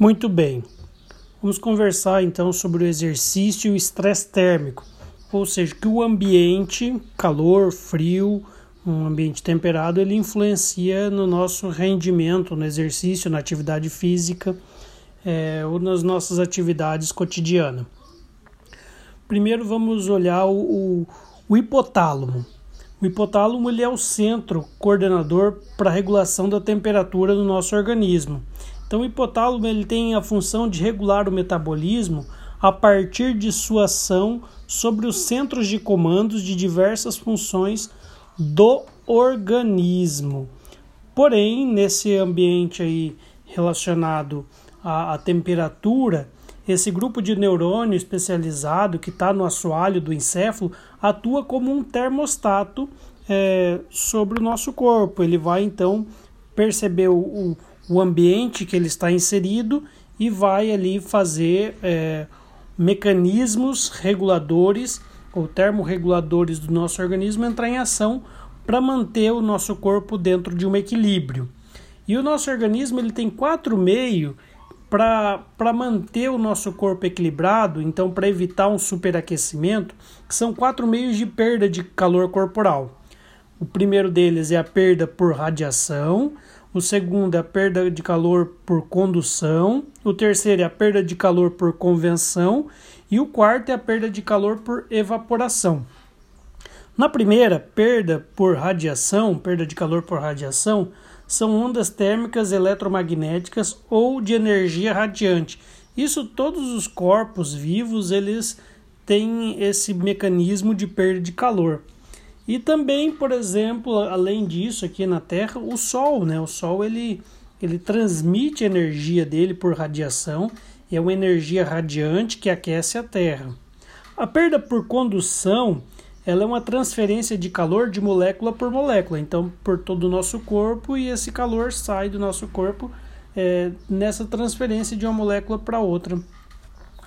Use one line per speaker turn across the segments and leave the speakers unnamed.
Muito bem. Vamos conversar então sobre o exercício e o estresse térmico, ou seja, que o ambiente, calor, frio, um ambiente temperado, ele influencia no nosso rendimento, no exercício, na atividade física é, ou nas nossas atividades cotidianas. Primeiro vamos olhar o, o, o hipotálamo. O hipotálamo ele é o centro coordenador para a regulação da temperatura do nosso organismo. Então, o hipotálamo ele tem a função de regular o metabolismo a partir de sua ação sobre os centros de comandos de diversas funções do organismo. Porém, nesse ambiente aí relacionado à, à temperatura, esse grupo de neurônio especializado que está no assoalho do encéfalo atua como um termostato é, sobre o nosso corpo. Ele vai então perceber o, o, o, ambiente que ele está inserido e vai ali fazer é, mecanismos reguladores ou termorreguladores do nosso organismo entrar em ação para manter o nosso corpo dentro de um equilíbrio. E o nosso organismo ele tem quatro meios para manter o nosso corpo equilibrado, então para evitar um superaquecimento, que são quatro meios de perda de calor corporal. O primeiro deles é a perda por radiação, o segundo é a perda de calor por condução, o terceiro é a perda de calor por convenção e o quarto é a perda de calor por evaporação. Na primeira, perda por radiação, perda de calor por radiação, são ondas térmicas eletromagnéticas ou de energia radiante. Isso todos os corpos vivos eles têm esse mecanismo de perda de calor. E também, por exemplo, além disso, aqui na Terra, o Sol, né? O Sol ele, ele transmite energia dele por radiação, e é uma energia radiante que aquece a Terra. A perda por condução ela é uma transferência de calor de molécula por molécula, então por todo o nosso corpo e esse calor sai do nosso corpo é, nessa transferência de uma molécula para outra.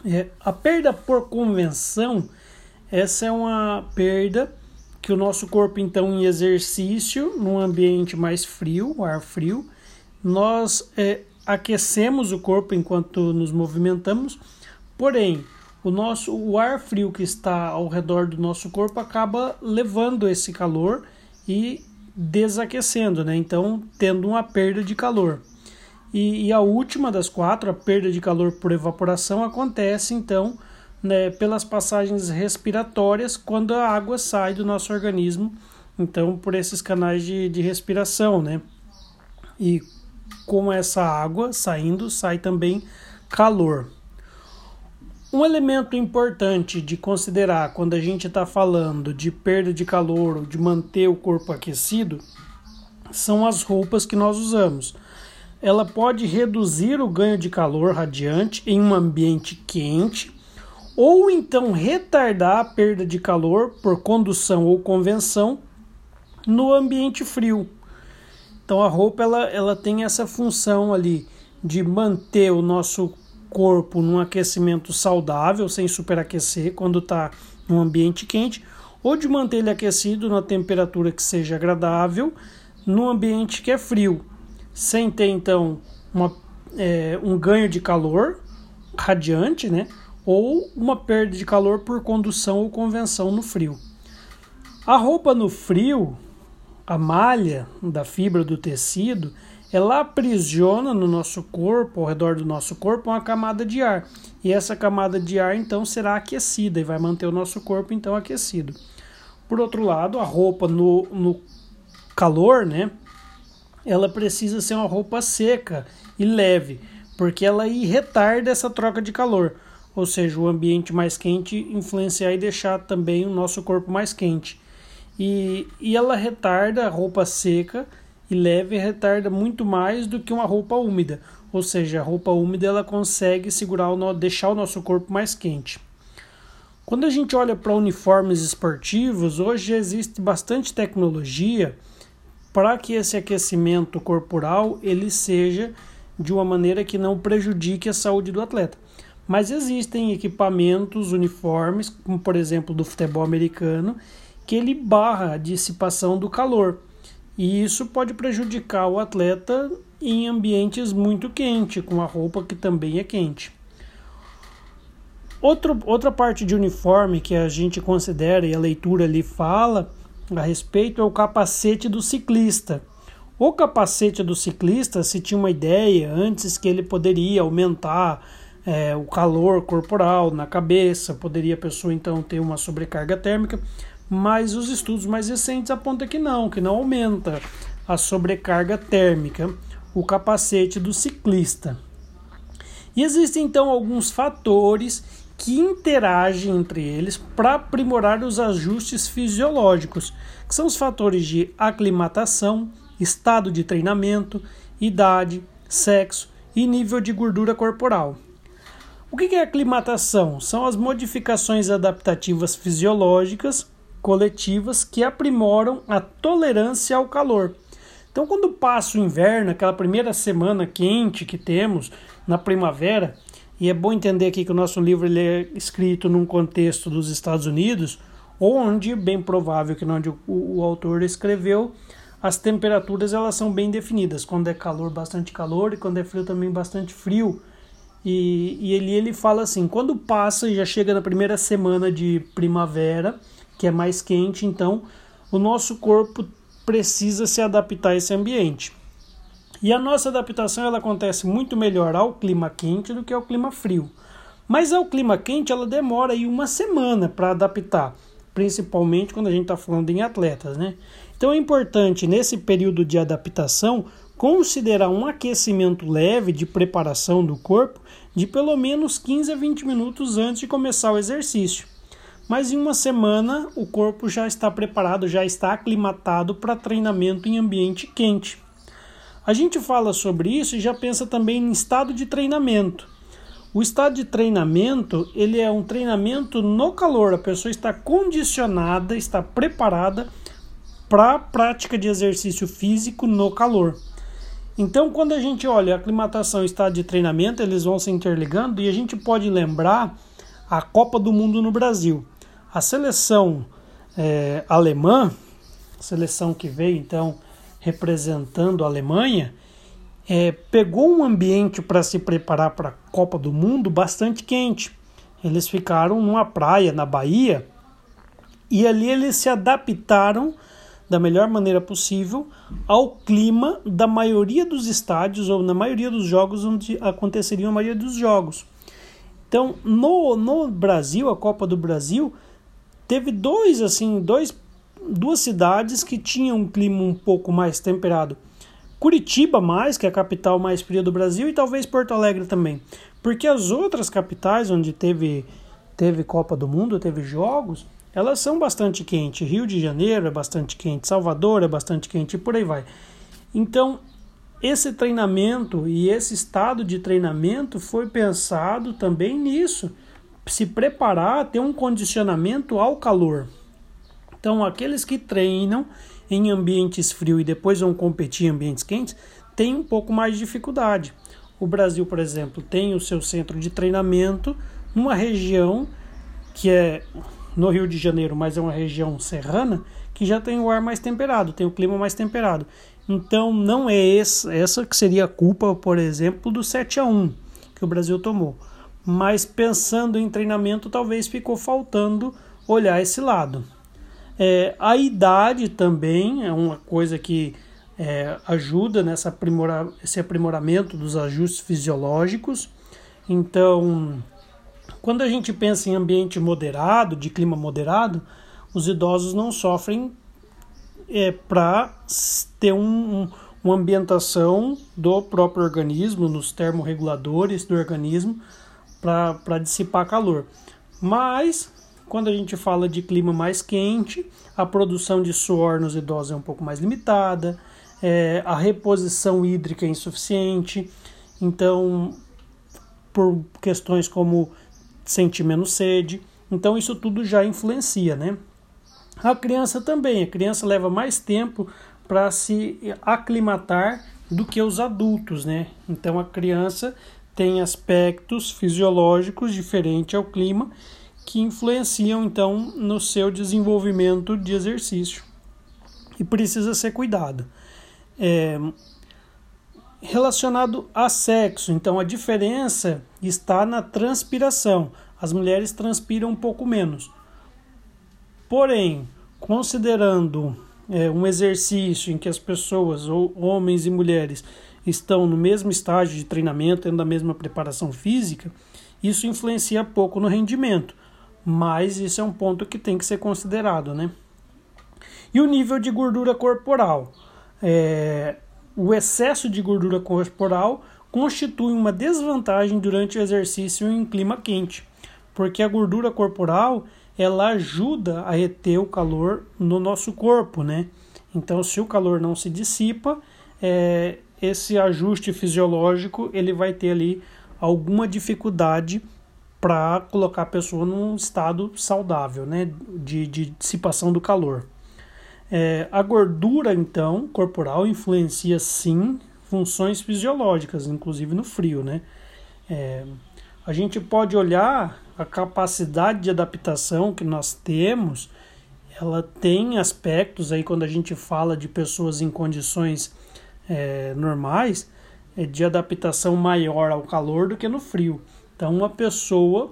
É, a perda por convenção, essa é uma perda que o nosso corpo então em exercício, num ambiente mais frio, ar frio, nós é, aquecemos o corpo enquanto nos movimentamos, porém o nosso o ar frio que está ao redor do nosso corpo acaba levando esse calor e desaquecendo, né? Então, tendo uma perda de calor. E, e, a última das quatro, a perda de calor por evaporação, acontece então né, pelas passagens respiratórias quando a água sai do nosso organismo, então por esses canais de, de respiração, né? E com essa água saindo, sai também calor. Um elemento importante de considerar quando a gente está falando de perda de calor ou de manter o corpo aquecido são as roupas que nós usamos. Ela pode reduzir o ganho de calor radiante em um ambiente quente ou então retardar a perda de calor por condução ou convenção no ambiente frio. Então a roupa ela, ela tem essa função ali de manter o nosso corpo num aquecimento saudável, sem superaquecer quando está em um ambiente quente, ou de manter ele aquecido na temperatura que seja agradável num ambiente que é frio, sem ter então uma, é, um ganho de calor radiante, né? Ou uma perda de calor por condução ou convenção no frio. A roupa no frio, a malha da fibra do tecido, ela aprisiona no nosso corpo, ao redor do nosso corpo, uma camada de ar. E essa camada de ar então será aquecida e vai manter o nosso corpo então aquecido. Por outro lado, a roupa no, no calor, né? Ela precisa ser uma roupa seca e leve, porque ela retarda essa troca de calor. Ou seja, o ambiente mais quente influenciar e deixar também o nosso corpo mais quente. E, e ela retarda a roupa seca e leve retarda muito mais do que uma roupa úmida. Ou seja, a roupa úmida ela consegue segurar o deixar o nosso corpo mais quente. Quando a gente olha para uniformes esportivos, hoje existe bastante tecnologia para que esse aquecimento corporal ele seja de uma maneira que não prejudique a saúde do atleta. Mas existem equipamentos, uniformes, como por exemplo do futebol americano, que ele barra a dissipação do calor. E isso pode prejudicar o atleta em ambientes muito quentes, com a roupa que também é quente. Outro, outra parte de uniforme que a gente considera e a leitura ali fala a respeito é o capacete do ciclista. O capacete do ciclista se tinha uma ideia antes que ele poderia aumentar é, o calor corporal na cabeça, poderia a pessoa então ter uma sobrecarga térmica, mas os estudos mais recentes apontam que não, que não aumenta a sobrecarga térmica o capacete do ciclista. E existem então alguns fatores que interagem entre eles para aprimorar os ajustes fisiológicos, que são os fatores de aclimatação, estado de treinamento, idade, sexo e nível de gordura corporal. O que é aclimatação? São as modificações adaptativas fisiológicas coletivas que aprimoram a tolerância ao calor. Então, quando passa o inverno, aquela primeira semana quente que temos na primavera, e é bom entender aqui que o nosso livro ele é escrito num contexto dos Estados Unidos, onde, bem provável que onde o, o, autor escreveu, as temperaturas elas são bem definidas. Quando é calor, bastante calor, e quando é frio, também bastante frio. E, e ele, ele fala assim: quando passa e já chega na primeira semana de primavera, que é mais quente, então o nosso corpo precisa se adaptar a esse ambiente. E a nossa adaptação ela acontece muito melhor ao clima quente do que ao clima frio. Mas ao clima quente ela demora aí uma semana para adaptar, principalmente quando a gente está falando em atletas, né? Então é importante nesse período de adaptação considerar um aquecimento leve de preparação do corpo de pelo menos 15 a 20 minutos antes de começar o exercício. Mas em uma semana o corpo já está preparado, já está aclimatado para treinamento em ambiente quente. A gente fala sobre isso e já pensa também em estado de treinamento. O estado de treinamento, ele é um treinamento no calor, a pessoa está condicionada, está preparada para a prática de exercício físico no calor. Então, quando a gente olha a aclimatação e estado de treinamento, eles vão se interligando e a gente pode lembrar a Copa do Mundo no Brasil. A seleção é, alemã, seleção que veio então representando a Alemanha, é, pegou um ambiente para se preparar para a Copa do Mundo bastante quente. Eles ficaram numa praia na Bahia e ali eles se adaptaram da melhor maneira possível ao clima da maioria dos estádios ou na maioria dos jogos onde aconteceriam a maioria dos jogos. Então, no, no Brasil, a Copa do Brasil teve dois assim, dois duas cidades que tinham um clima um pouco mais temperado. Curitiba mais, que é a capital mais fria do Brasil, e talvez Porto Alegre também. Porque as outras capitais onde teve, teve Copa do Mundo, teve jogos, elas são bastante quentes. Rio de Janeiro é bastante quente, Salvador é bastante quente e por aí vai. Então, esse treinamento e esse estado de treinamento foi pensado também nisso. Se preparar, ter um condicionamento ao calor. Então, aqueles que treinam em ambientes frios e depois vão competir em ambientes quentes têm um pouco mais de dificuldade. O Brasil, por exemplo, tem o seu centro de treinamento numa região que é no Rio de Janeiro, mas é uma região serrana que já tem o ar mais temperado, tem o clima mais temperado. Então, não é essa que seria a culpa, por exemplo, do 7 a 1 que o Brasil tomou. Mas pensando em treinamento, talvez ficou faltando olhar esse lado. É, a idade também é uma coisa que é, ajuda nesse aprimora, esse aprimoramento dos ajustes fisiológicos. Então, quando a gente pensa em ambiente moderado, de clima moderado, os idosos não sofrem é, para ter um, um, uma ambientação do próprio organismo, nos termorreguladores do organismo, para dissipar calor. Mas quando a gente fala de clima mais quente, a produção de suor nos idosos é um pouco mais limitada, é, a reposição hídrica é insuficiente, então, por questões como sentir menos sede, então isso tudo já influencia, né? A criança também, a criança leva mais tempo para se aclimatar do que os adultos, né? Então a criança tem aspectos fisiológicos diferentes ao clima que influenciam então no seu desenvolvimento de exercício. e precisa ser cuidado. É, relacionado a sexo, então a diferença está na transpiração. As mulheres transpiram um pouco menos. Porém, considerando é, um exercício em que as pessoas, ou homens e mulheres, estão no mesmo estágio de treinamento, tendo a mesma preparação física, isso influencia pouco no rendimento. Mas isso é um ponto que tem que ser considerado, né? E o nível de gordura corporal. É, o excesso de gordura corporal constitui uma desvantagem durante o exercício em clima quente, porque a gordura corporal ela ajuda a reter o calor no nosso corpo, né? Então, se o calor não se dissipa, é, esse ajuste fisiológico ele vai ter ali alguma dificuldade para colocar a pessoa num estado saudável, né, de, de dissipação do calor. É, a gordura, então, corporal influencia sim funções fisiológicas, inclusive no frio, né? É, a gente pode olhar a capacidade de adaptação que nós temos, ela tem aspectos aí quando a gente fala de pessoas em condições é, normais, é de adaptação maior ao calor do que no frio. Então, uma pessoa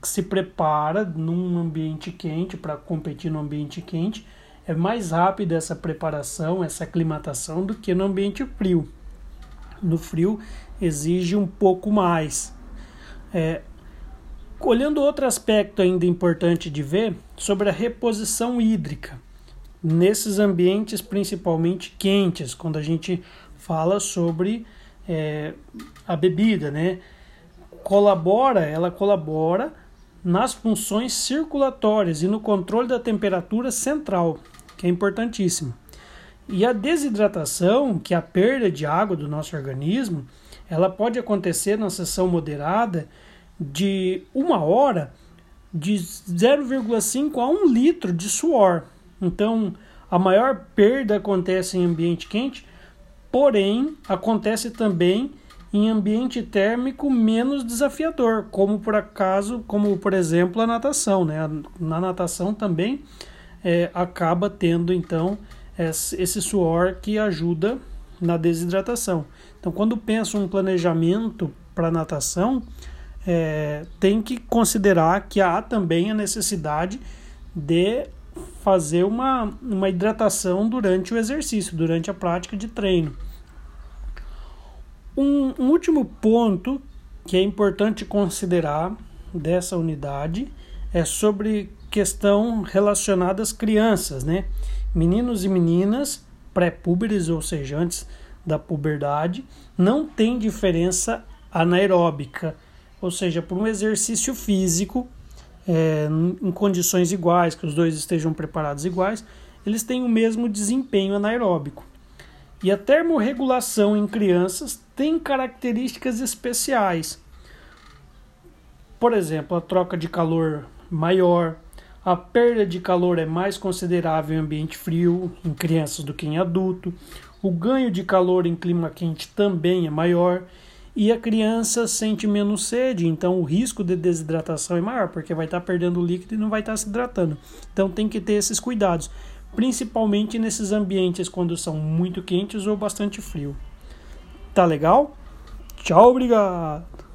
que se prepara num ambiente quente para competir no ambiente quente é mais rápida essa preparação, essa aclimatação do que no ambiente frio. No frio exige um pouco mais. É, olhando outro aspecto ainda importante de ver sobre a reposição hídrica nesses ambientes principalmente quentes, quando a gente fala sobre é, a bebida, né? Colabora, ela colabora nas funções circulatórias e no controle da temperatura central, que é importantíssimo. E a desidratação, que é a perda de água do nosso organismo, ela pode acontecer na sessão moderada de uma hora de 0,5 a 1 litro de suor. Então, a maior perda acontece em ambiente quente, porém, acontece também em ambiente térmico menos desafiador, como por acaso, como por exemplo a natação, né? Na natação também é, acaba tendo então esse suor que ajuda na desidratação. Então, quando penso um planejamento para natação, é, tem que considerar que há também a necessidade de fazer uma, uma hidratação durante o exercício, durante a prática de treino. Um, um último ponto que é importante considerar dessa unidade é sobre questão relacionada às crianças, né? Meninos e meninas pré-púberes, ou seja, antes da puberdade, não tem diferença anaeróbica, ou seja, por um exercício físico é, em condições iguais, que os dois estejam preparados iguais, eles têm o mesmo desempenho anaeróbico. E a termorregulação em crianças tem características especiais. Por exemplo, a troca de calor maior, a perda de calor é mais considerável em ambiente frio em crianças do que em adulto, o ganho de calor em clima quente também é maior e a criança sente menos sede, então o risco de desidratação é maior, porque vai estar perdendo líquido e não vai estar se hidratando. Então tem que ter esses cuidados, principalmente nesses ambientes quando são muito quentes ou bastante frio. Tá legal? Tchau, obrigado!